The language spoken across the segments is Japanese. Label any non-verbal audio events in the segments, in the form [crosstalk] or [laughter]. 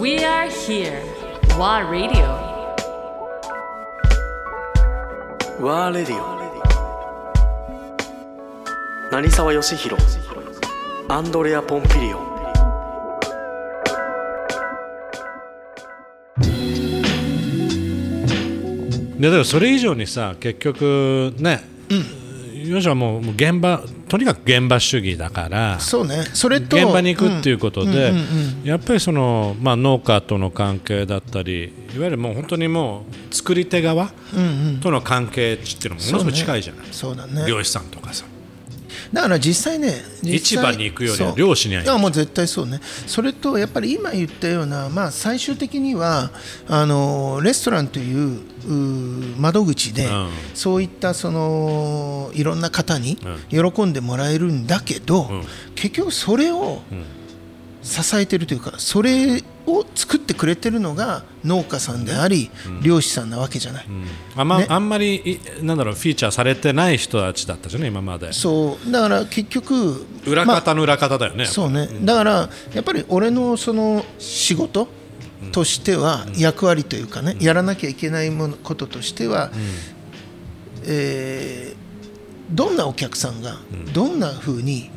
We are here. WA Radio. ワーレディオ成沢義弘アンドレア・ポンピリオンでだからそれ以上にさ結局ね、よしはもうもう現場とにかく現場主義だからそうね。それと現場に行くっていうことで、やっぱりその、まあ、農家との関係だったりいわゆるもう本当にもう作り手側との関係値っていうのもものすごい近いじゃない、そうだね。漁師さんとかさだから実際ね実市際場に行くより漁師には行く。いやもう絶対そうね。それとやっぱり今言ったような、まあ、最終的にはあのレストランという窓口で、うん。そういったそのいろんな方に喜んでもらえるんだけど、ん。結局それを支えてるというかそれを作ってくれてるのが農家さんであり、漁師さんなわけじゃない。あんま,、ね。あんまりいなんだろうフィーチャーされてない人たちだったじゃね今まで。そう。だから結局裏まあ方の裏方だよね、そうね、だからやっぱり俺のその仕事としては役割というかね、やらなきゃいけないものこととしては、えーどんなお客さんがどんなふうに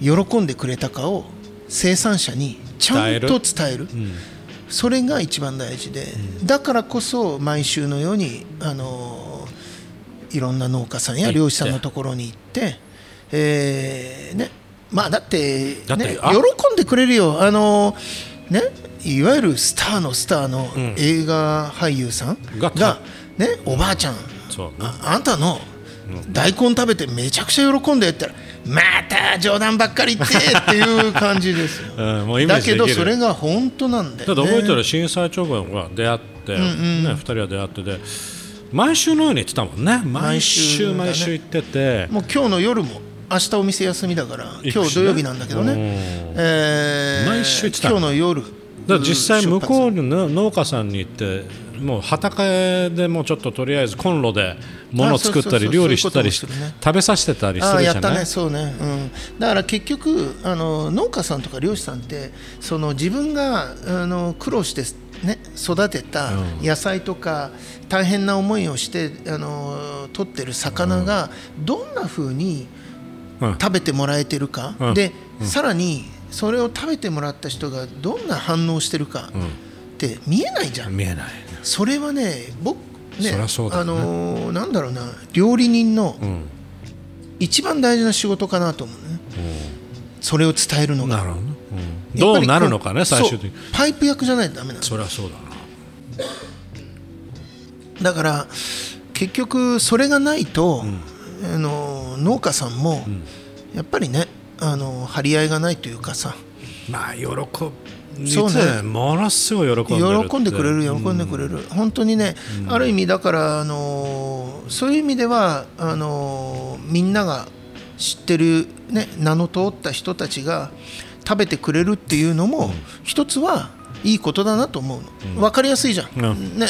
喜んでくれたかを生産者にちゃんと伝える。それが一番大事で、だからこそ毎週のようにあのいろんな農家さんや漁師さんのところに行って、えーね、まあだって,、ね、喜んでくれるよ。あの、ね、いわゆるスターのスターの映画俳優さんがが、ね、おばあちゃん。ああんたの大根食べてめちゃくちゃ喜んでって言ったらまた冗談ばっかり言ってっていう感じですよ。[laughs] うんもうイメーだけどそれが本当なんだよ、ね。だって覚えてる震災直後は出会って、ね、2人は出会ってで毎週のように言ってたもんね。毎週毎週行ってて、もう今日の夜も明日お店休みだから今日土曜日なんだけどね、えー毎週行ってた今日の夜だ実際向こうにの農家さんに行ってもう畑でもうちょっととりあえずコンロで物を作ったり料理したり食べさせてたりするじゃない？やったね。そうね、うん、だから結局あの農家さんとか漁師さんってその自分があの苦労して、ね、育てた野菜とか、大変な思いをしてあの取ってる魚がどんな風にうん。食べてもらえてるか、うん。で、さらにそれを食べてもらった人がどんな反応してるかって見えないじゃん。見えない。それはね僕ねあのーなんだろうな料理人のうん。一番大事な仕事かなと思うね、それを伝えるのが。なるほどどうなるのかね最終的に。パイプ役じゃないとダメなの。そりゃそうだな。だから結局それがないと、あの農家さんも、やっぱりねあの張り合いがないというかさ。まあ喜ぶそうね。ものすごい喜んで喜んでくれる喜んでくれる、本当にね、ある意味だからあのそういう意味ではあのみんなが知ってる、ね、名の通った人たちが食べてくれるっていうのも、一つはいいことだなと思うの、分かりやすいじゃん、うん。ね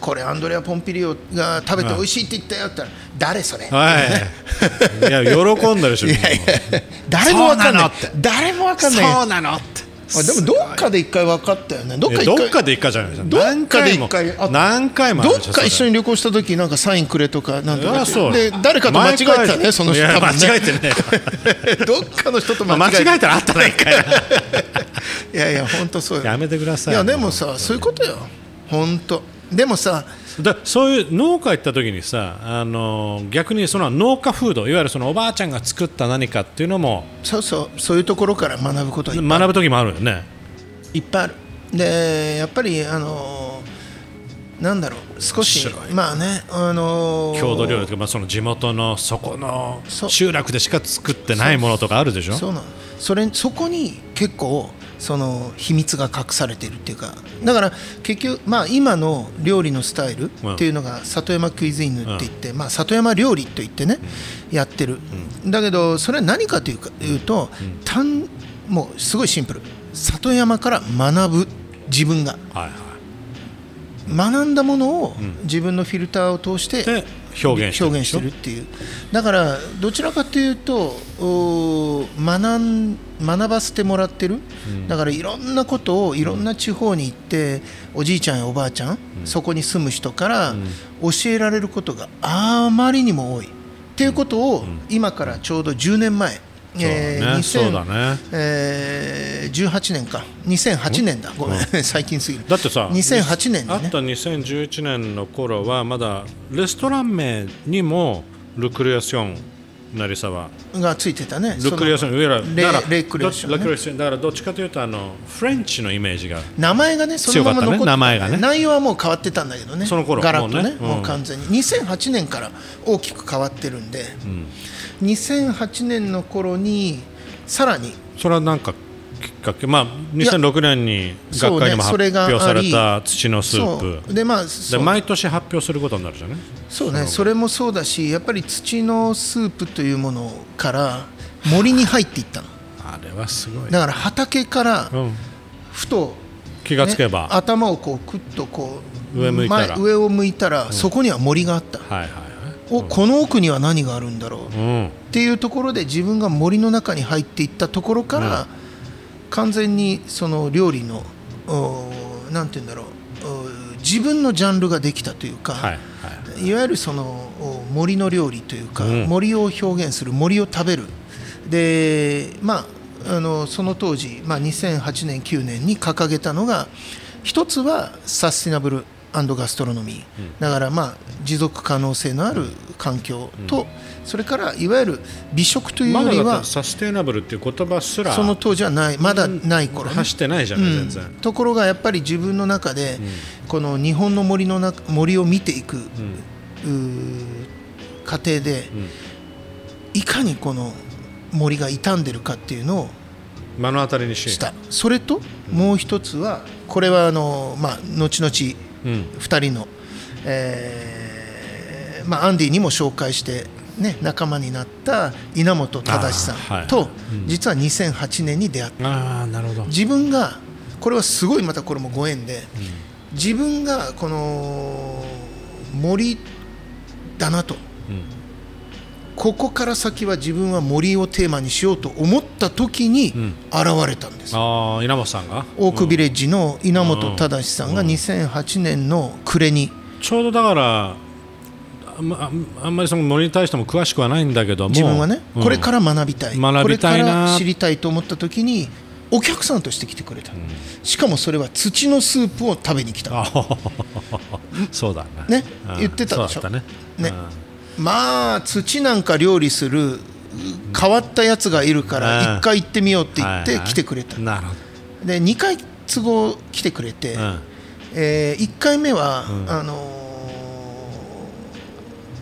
これアンドレア・ポンピリオが食べて美味しいって言ったよって言ったら誰それ、はい。いや喜んだでしょいやいや誰も分かんない誰も分かんない。そうなのって。あでもどっかで一回分かったよね。どっかどっかで一回じゃないですかどっかで何回も。一回あ何回もどっか一緒にに旅行した時なんかサインくれとかなんとかあそう。で誰かと間違えてたねその人多分ね間違えてね [laughs] どっかの人と間間違えて違えたらあったら一回。[laughs] いやいや本当そうよ。やめてください。いやでもさそういうことよ。本当でもさだそういう農家行った時にさあの逆にその農家フードいわゆるそのおばあちゃんが作った何かっていうのもそうそうそういうところから学ぶことはいっぱい。学ぶ時もあるよね。いっぱいある。でやっぱりあのなんだろう少しまあねあの郷土料理とか、まあ、その地元のそこの集落でしか作ってないものとかあるでしょ？そうなの。それそこに結構その秘密が隠されてるっていうかだから結局まあ今の料理のスタイルっていうのが里山クイズイヌって言って、まあ里山料理と言ってね、やってる、だけどそれは何かというかいうと、単もうすごいシンプル。里山から学ぶ自分が。学んだものを自分のフィルターを通してで表現してる。表現してるっていう。だからどちらかというとお学ん学ばせてもらってる、だからいろんなことをいろんな地方に行っておじいちゃんやおばあちゃん、そこに住む人から教えられることがあまりにも多い。っていうことを今からちょうど10年前えーそうだね。2000そうだね。えー18年か。2008年だ。ごめん。[laughs] 最近すぎる。だってさ2008年にね。あった2011年の頃はまだレストラン名にもルクリアション成沢がついてたね。ルクリアション上らレだからレクリアションだからどっちかというとあのフレンチのイメージが。名前がねそのまま残ってね。名前がね。内容はもう変わってたんだけどね。その頃。ガラッとね。もう完全に。2008年から大きく変わってるんで、2008年の頃にさらに。それはなんかきっかけ。まあ2006年に学会にも発それが表された土のスープ。でまあで毎年発表することになるじゃない？そうねそれもそうだしやっぱり土のスープというものから森に入っていったの。あれはすごい。だから畑からうん。ふと、気がつけば、ね頭をこうクッとこう上向いたら。前上を向いたら、そこには森があった、はいはいはい。おこの奥には何があるんだろう。うん。っていうところで自分が森の中に入っていったところから、完全にその料理のおーなんて言うんだろう自分のジャンルができたというか、はいはい。いわゆるそのお森の料理というか、うん。森を表現する森を食べる。でまああのその当時、まあ、2008年9年に掲げたのが一つはサスティナブルガストロノミー、だからまあ持続可能性のある環境と、それからいわゆる美食というまよりはサステイナブルっていう言葉すらその当時はない。まだない頃ね。走ってないじゃない、全然。ところがやっぱり自分の中で、この日本の森の中森を見ていく、うー過程で、いかにこの森が傷んでるかっていうのを目の当たりにしした。それともう一つはこれはあの、まあ、後々うん2人の、えーまあ、アンディにも紹介して、ね、仲間になった稲本忠さんと、実は2008年に出会った。ああなるほど。自分がこれはすごいまたこれもご縁で、自分がこの森だなと、ここから先は自分は森をテーマにしようと思った時に現れたんです、ああ稲本さんが？オークビレッジの稲本忠さんが2008年の暮れに、ちょうどだからあんまあんまりその森に対しても詳しくはないんだけども。自分はね、うん。これから学びたい。学びたいな。これから知りたいと思った時にお客さんとして来てくれた、しかもそれは土のスープを食べに来たあそうだねね言ってたでしょねねまあ土なんか料理する変わったやつがいるかうん。ら一回行ってみようって言って来てくれた。で2回都合来てくれて、え1回目は、あのー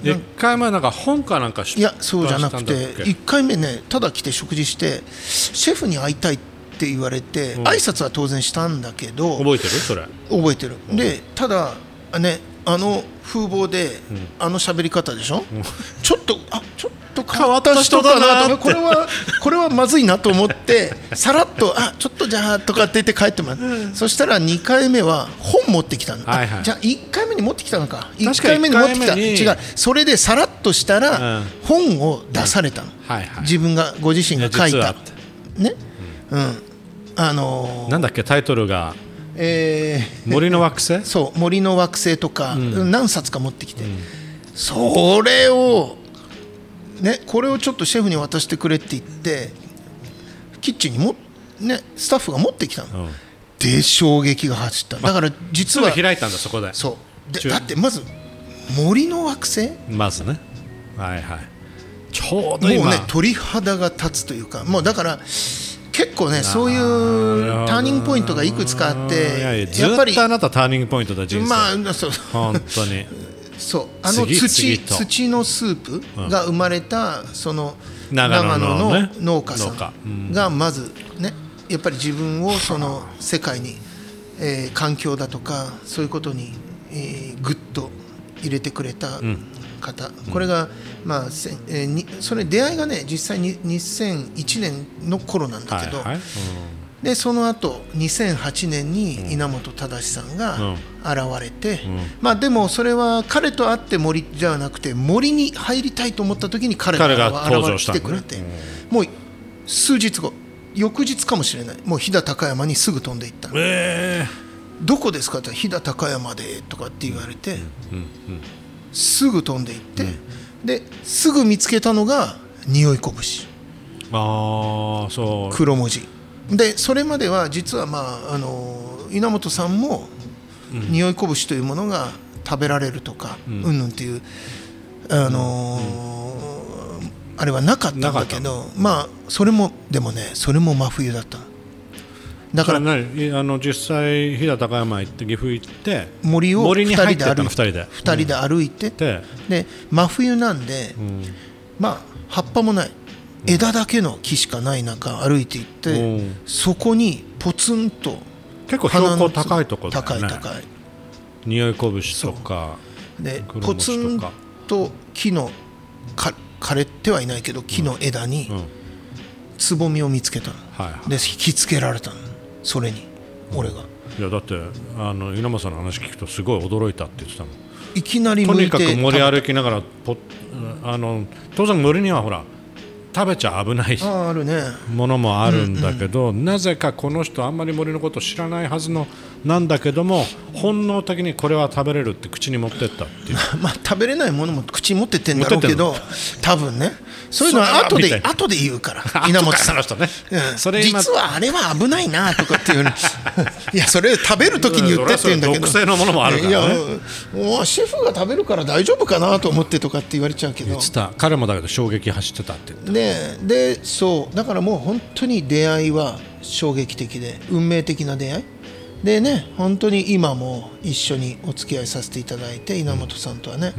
一回前なんか本かなんか出いやそうじゃなくて版したんだっけ？1回目ねただ来て食事してシェフに会いたいって言われて、ん。挨拶は当然したんだけど覚えてる？それ。覚えてる、でただねあの風貌で、あの喋り方でしょ、ちょっとあちょっと変わった人だなとかこれはこれはまずいなと思って [laughs] さらっと「あちょっとじゃあ」とかって言って帰ってもらう、そしたら2回目は本持ってきたの、あはいはい。じゃあ1回目に持ってきたのか。1確か回目に持ってきた。違う。それでさらっとしたら、うん。本を出されたの、はいはい。自分がご自身が書いた。ね？うん。あのーなんだっけタイトルがえー森の惑星？そう森の惑星とか、何冊か持ってきて、それをねこれをちょっとシェフに渡してくれって言ってキッチンにもねスタッフが持ってきたの、うん。で衝撃が走った。だから実は開いたんだそこで。そう。で中だってまず森の惑星？まずね。はいはい。ちょうもど今。うね鳥肌が立つというか。もうだから結構ねそういうターニングポイントがいくつかあっていやっぱりあなたターニングポイントだ人生、まあそう。本当に。[laughs] そう。あの次土土のスープが生まれたその長長野の農家さんがまずねやっぱり自分をその世界に、えー環境だとかそういうことに、えー、ぐっと入れてくれた方、これが、まあえーにそれ出会いがね実際に2001年の頃なんだけど、はいはい、でその後2008年に稲本忠さんが現れて、まあでもそれは彼と会って森じゃなくて森に入りたいと思った時に彼彼が現れてくれて、もう数日後翌日かもしれない。もう飛騨高山にすぐ飛んでいった。のえどこですかって飛騨高山でとかって言われて、すぐ飛んでいって、ですぐ見つけたのが匂いこぶしー、ああそう。黒文字。でそれまでは実はまああの稲本さんも匂いこぶしというものが食べられるとかうん。ぬんっていうあのーあれはなかったんだけどまあそれもでもねそれも真冬だっただから何あの実際飛騨高山行って岐阜行って森を2森に人入ってったので歩いて二人で。二人で歩いてでで真冬なんで、まあ葉っぱもない。枝だけの木しかない中歩いていって、うん。そこにポツンと結構標高高いところだよね。高い高い。匂いこぶしとかで黒ポツン餅と木のか枯れてはいないけど木の枝にうん。つぼみを見つけたの、はいはい。で引きつけられたのそれに俺が。いやだってあの稲本さんの話聞くとすごい驚いたって言ってたもん。いきなりとにかく森歩きながらポあの当然森にはほら食べちゃ危ないあああるね。ものもあるんだけど、なぜかこの人あんまり森のこと知らないはずのなんだけども本能的にこれは食べれるって口に持ってったっていう。[laughs] まあ食べれないものも口に持ってってんだろうけど多分ねそういうのは後で後で言うから。[laughs] 後稲本さん。の人ね。うん。それ今実はあれは危ないなとかっていうの [laughs] いやそれ食べる時に言ってって言うんだけど。毒性のものもあるからね。いやシェフが食べるから大丈夫かなと思ってとかって言われちゃうけど。言ってた。彼もだけど衝撃走ってたってねでそう。だからもう本当に出会いは衝撃的で運命的な出会い。でね本当に今も一緒にお付き合いさせていただいて稲本さんとはね、